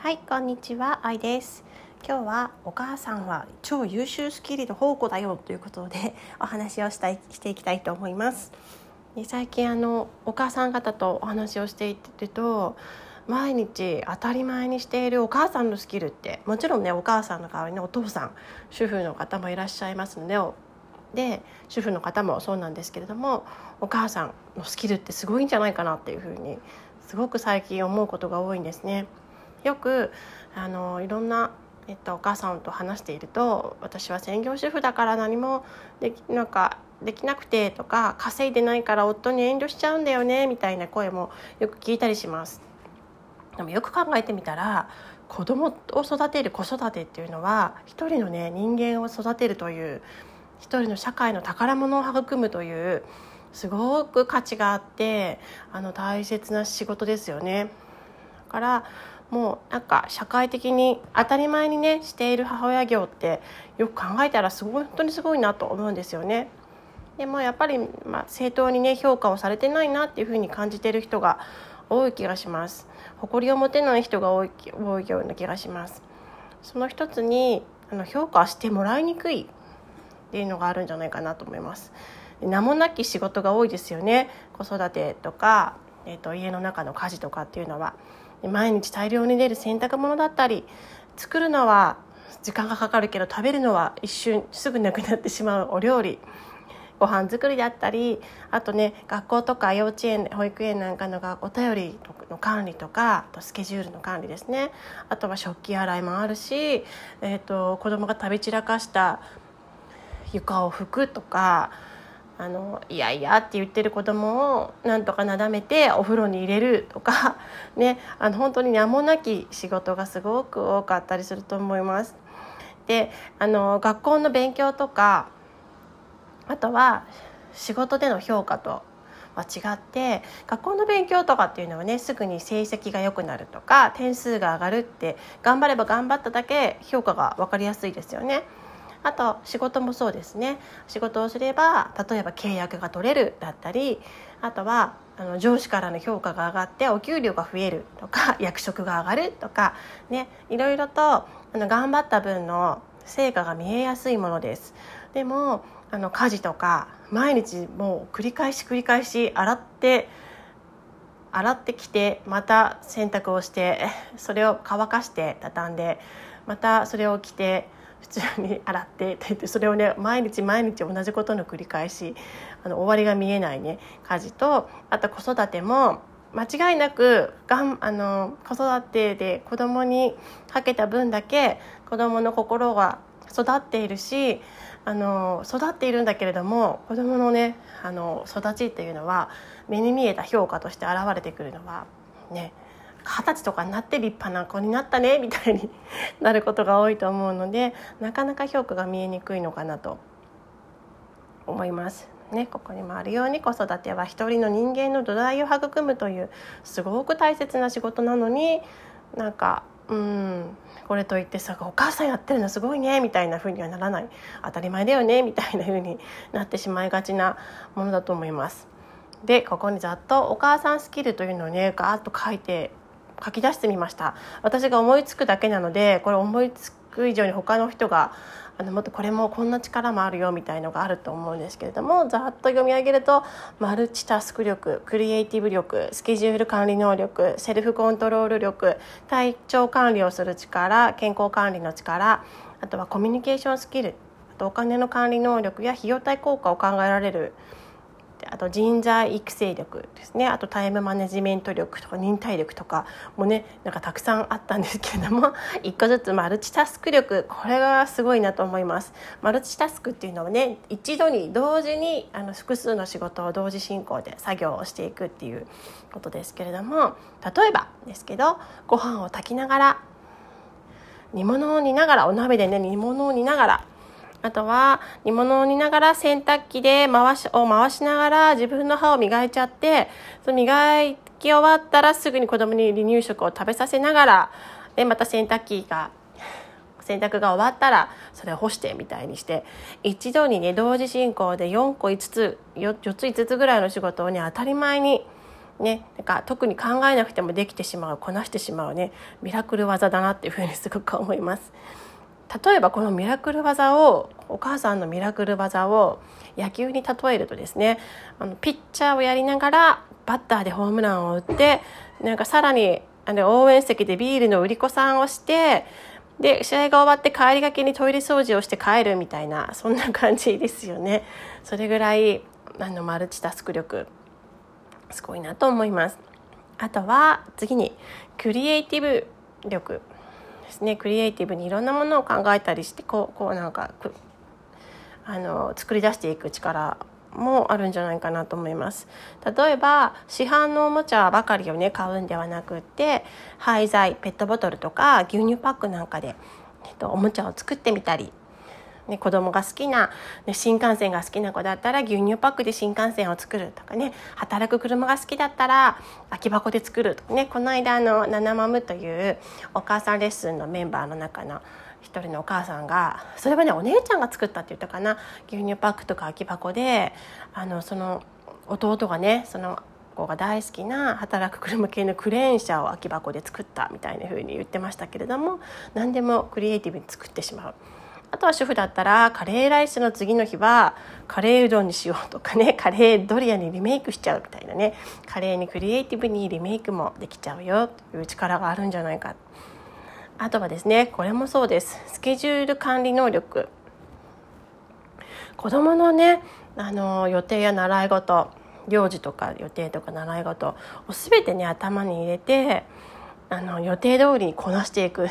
はいこんにちはあいです今日はお母さんは超優秀スキルの宝庫だよということでお話をしたいしていきたいと思いますで最近あのお母さん方とお話をしていると毎日当たり前にしているお母さんのスキルってもちろんねお母さんの代わりにお父さん主婦の方もいらっしゃいますのでで主婦の方もそうなんですけれどもお母さんのスキルってすごいんじゃないかなっていうふうにすごく最近思うことが多いんですね。よくあのいろんな、えっと、お母さんと話していると私は専業主婦だから何もできなんかできなくてとか稼いでないから夫に遠慮しちゃうんだよねみたいな声もよく聞いたりします。でもよく考えてみたら子供を育てる子育てっていうのは一人のね人間を育てるという一人の社会の宝物を育むというすごく価値があってあの大切な仕事ですよね。だからもうなんか社会的に当たり前にねしている母親業ってよく考えたらすごい本当にすごいなと思うんですよね。でもやっぱり、まあ、正当にね評価をされてないなっていうふうに感じている人が多い気がします。誇りを持てない人が多い多いような気がします。その一つにあの評価してもらいにくいっていうのがあるんじゃないかなと思います。名もなき仕事が多いですよね子育てとか、えーと家の中の家事とかっていうのは。毎日大量に出る洗濯物だったり作るのは時間がかかるけど食べるのは一瞬すぐなくなってしまうお料理ご飯作りだったりあとね学校とか幼稚園保育園なんかのがお便りの管理とかあとスケジュールの管理ですね。あとは食器洗いもあるし、えーと、と子供が食べ散らかした床を拭くとかあのいやいやって言ってる子供をなんとかなだめてお風呂に入れるとか ねあの本当に名もなき仕事がすごく多かったりすると思います。であの学校の勉強とかあとは仕事での評価とは違って学校の勉強とかっていうのはねすぐに成績が良くなるとか点数が上がるって頑張れば頑張っただけ評価が分かりやすいですよね。あと仕事もそうですね仕事をすれば例えば契約が取れるだったりあとはあの上司からの評価が上がってお給料が増えるとか 役職が上がるとかねいろいろとあの頑張った分の成果が見えやすいものです。でもあの家事とか毎日もう繰り返し繰り返し洗って洗ってきてまた洗濯をして それを乾かして畳んでまたそれを着て普通に洗ってって言ってそれをね毎日毎日同じことの繰り返しあの終わりが見えないね家事とあと子育ても間違いなくがんあの子育てで子供にかけた分だけ子供の心が育っているしあの育っているんだけれども子供のねあの育ちっていうのは目に見えた評価として現れてくるのはね二十歳とかになって立派な子になったねみたいになることが多いと思うのでなかなか評価が見えにくいのかなと思います。ね、ここにもあるように子育ては一人の人間の土台を育むというすごく大切な仕事なのになんかうんこれといってさお母さんやってるのすごいねみたいな風にはならない当たり前だよねみたいな風になってしまいがちなものだと思います。でここにざっとお母さんスキルというのをねガーッと書いて書き出してみました。私が思いつくだけなのでこれ思いつく以上に他の人があのもっとこれもこんな力もあるよみたいのがあると思うんですけれどもざっと読み上げるとマルチタスク力クリエイティブ力スケジュール管理能力セルフコントロール力体調管理をする力健康管理の力あとはコミュニケーションスキルあとお金の管理能力や費用対効果を考えられるあと人材育成力ですね。あとタイムマネジメント力とか忍耐力とかもねなんかたくさんあったんですけれども 一個ずつマルチタスク力これがすごいなと思います。マルチタスクっていうのはね一度に同時にあの複数の仕事を同時進行で作業をしていくっていうことですけれども例えばですけどご飯を炊きながら煮物を煮ながらお鍋でね煮物を煮ながらあとは煮物を煮ながら洗濯機で回しを回しながら自分の歯を磨いちゃってその磨き終わったらすぐに子供に離乳食を食べさせながらでまた洗濯機が洗濯が終わったらそれを干してみたいにして一度にね同時進行で4個5つ 4, つ5つぐらいの仕事をね当たり前にね、なんか特に考えなくてもできてしまうこなしてしまうねミラクル技だなっていうふうにすごく思います。例えばこのミラクル技をお母さんのミラクル技を野球に例えるとですねあのピッチャーをやりながらバッターでホームランを打ってなんかさらにあの応援席でビールの売り子さんをしてで試合が終わって帰りがけにトイレ掃除をして帰るみたいなそんな感じですよね。それぐらいあのマルチタスク力すごいなと思います。あとは次にクリエイティブ力ですねクリエイティブにいろんなものを考えたりしてこうこうなんかあの作り出していく力もあるんじゃないかなと思います。例えば市販のおもちゃばかりをね買うんではなくって廃材ペットボトルとか牛乳パックなんかで、えっと、おもちゃを作ってみたりね、子供が好きな、ね、新幹線が好きな子だったら牛乳パックで新幹線を作るとかね働く車が好きだったら空き箱で作るとかねこの間の「ナナマム」というお母さんレッスンのメンバーの中の一人のお母さんがそれはねお姉ちゃんが作ったって言ったかな牛乳パックとか空き箱であのその弟がねその子が大好きな働く車系のクレーン車を空き箱で作ったみたいな風に言ってましたけれども何でもクリエイティブに作ってしまう。あとは主婦だったらカレーライスの次の日はカレーうどんにしようとかね カレードリアにリメイクしちゃうみたいなね。カレーにクリエイティブにリメイクもできちゃうよという力があるんじゃないか。あとはですねこれもそうです。スケジュール管理能力。子どものねあの予定や習い事行事とか予定とか習い事を全てね頭に入れてあの予定通りにこなしていく。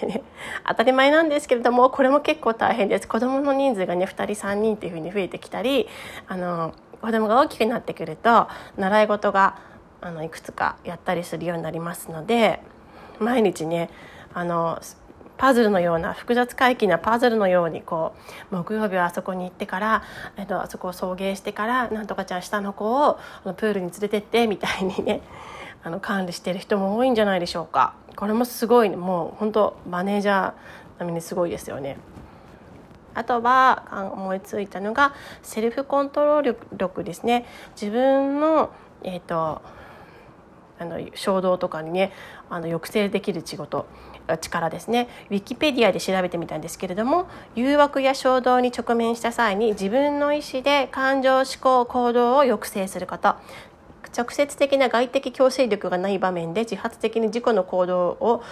でね当たり前なんですけれどもこれも結構大変です。子どもの人数がね2人3人っていうふうに増えてきたりあの子どもが大きくなってくると習い事があのいくつかやったりするようになりますので毎日ねあのパズルのような複雑回帰なパズルのようにこう木曜日はあそこに行ってから、えっと、あそこを送迎してからなんとかちゃん下の子をプールに連れてってみたいにねあの管理してる人も多いんじゃないでしょうか。これもすごいもう本当マネージャー並みにすごいですよね。あとは思いついたのがセルフコントロール力ですね自分の、えーと、あの衝動とかにねあの抑制できる仕事力ですねウィキペディアで調べてみたんですけれども誘惑や衝動に直面した際に自分の意思で感情思考行動を抑制すること直接的な外的強制力がない場面で自発的に自己の行動を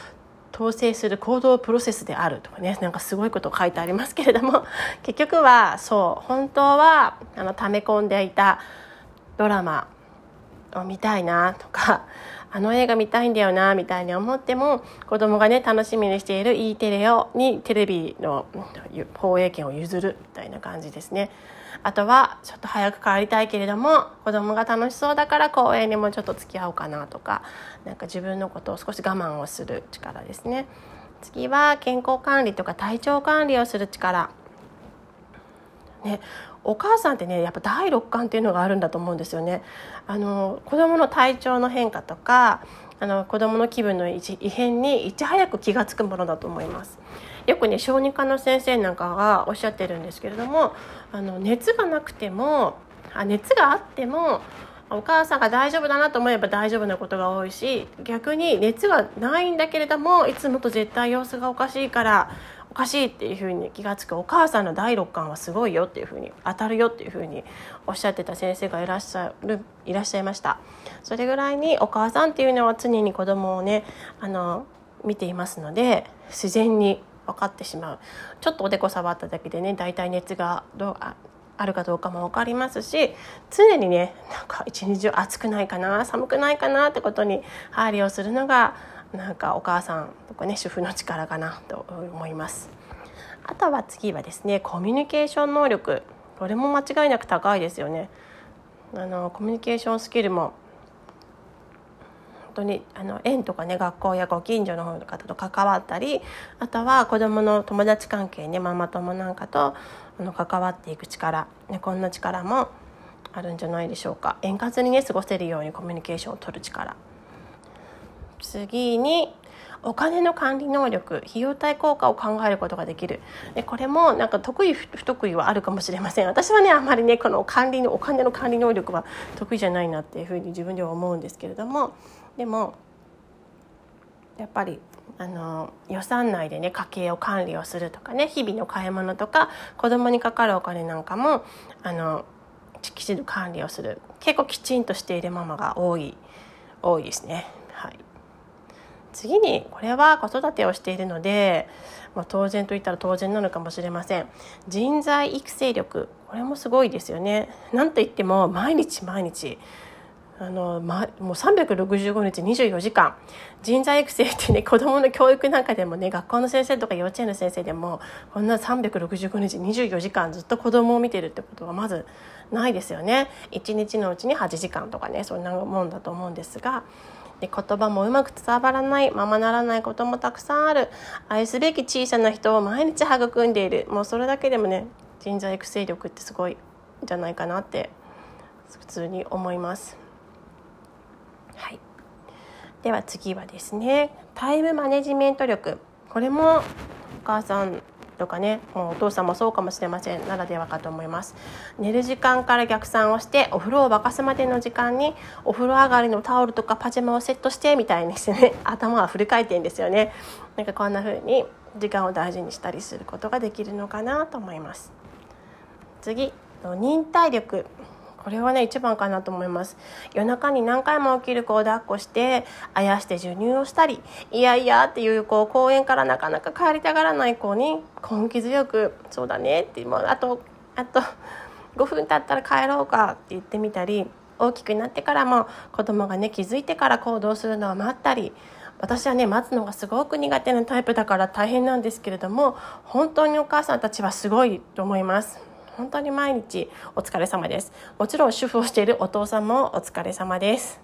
統制する行動プロセスであるとかねなんかすごいこと書いてありますけれども 結局はそう本当はあの溜め込んでいたドラマを見たいなとかあの映画見たいんだよなみたいに思っても子供がね楽しみにしている E テレをにテレビの放映権を譲るみたいな感じですね。あとはちょっと早く帰りたいけれども子供が楽しそうだから公園にもちょっと付き合おうかなとかなんか自分のことを少し我慢をする力ですね。次は健康管理とか体調管理をする力。ねお母さんってねやっぱ第六感っていうのがあるんだと思うんですよね。あの子供の体調の変化とかあの子供の気分の異変にいち早く気が付くものだと思います。よくね小児科の先生なんかがおっしゃってるんですけれどもあの熱がなくてもあ熱があってもお母さんが大丈夫だなと思えば大丈夫なことが多いし逆に熱がないんだけれどもいつもと絶対様子がおかしいからおかしいっていうふうに気が付くお母さんの第六感はすごいよっていうふうに当たるよっていうふうにおっしゃってた先生がいらっしゃるいらっしゃいました。それぐらいにお母さんっていうのは常に子供をねあの見ていますので自然に分かってしまうちょっとおでこ触っただけでね大体熱がどうああるかどうかも分かりますし常にねなんか一日中暑くないかな寒くないかなってことに配慮をするのがなんかお母さんとかね主婦の力かなと思います。あとは次はですねコミュニケーション能力これも間違いなく高いですよね。あのコミュニケーションスキルも当にあの園とかね学校やご近所の方と関わったりあとは子どもの友達関係ねママ友なんかとあの関わっていく力、ね、こんな力もあるんじゃないでしょうか。円滑にね過ごせるようにコミュニケーションをとる力。次にお金の管理能力費用対効果を考えることができる。でこれもなんか得意不得意はあるかもしれません。私はねあんまりねこの管理のお金の管理能力は得意じゃないなっていうふうに自分では思うんですけれども。でもやっぱりあの予算内でね家計を管理をするとかね日々の買い物とか子供にかかるお金なんかもあのきちんと管理をする。結構きちんとしているママが多い多いですね。はい、次にこれは子育てをしているので、まあ、当然といったら当然なのかもしれません。人材育成力これもすごいですよね。なんといっても毎日毎日あの、ま、もう365日24時間。人材育成ってね 子どもの教育なんかでもね学校の先生とか幼稚園の先生でもこんな365日24時間ずっと子どもを見てるってことはまずないですよね。1日のうちに8時間とかねそんなもんだと思うんですがで言葉もうまく伝わらないままならないこともたくさんある。愛すべき小さな人を毎日育んでいる。もうそれだけでもね人材育成力ってすごいんじゃないかなって普通に思います。はい、では次はですねタイムマネジメント力。これもお母さんとかねもうお父さんもそうかもしれません。ならではかと思います。寝る時間から逆算をしてお風呂を沸かすまでの時間にお風呂上がりのタオルとかパジャマをセットしてみたいにしてね 頭はフル回転ですよね。なんかこんな風に時間を大事にしたりすることができるのかなと思います。次忍耐力。これはね一番かなと思います夜中に何回も起きる子を抱っこしてあやして授乳をしたりいやいやっていうこう公園からなかなか帰りたがらない子に根気強く「そうだね」ってもうあとあと5分経ったら帰ろうかって言ってみたり大きくなってからも子供がね気づいてから行動するのを待ったり私はね待つのがすごく苦手なタイプだから大変なんですけれども本当にお母さんたちはすごいと思います。本当に毎日お疲れ様です。もちろん主婦をしているお父さんもお疲れ様です。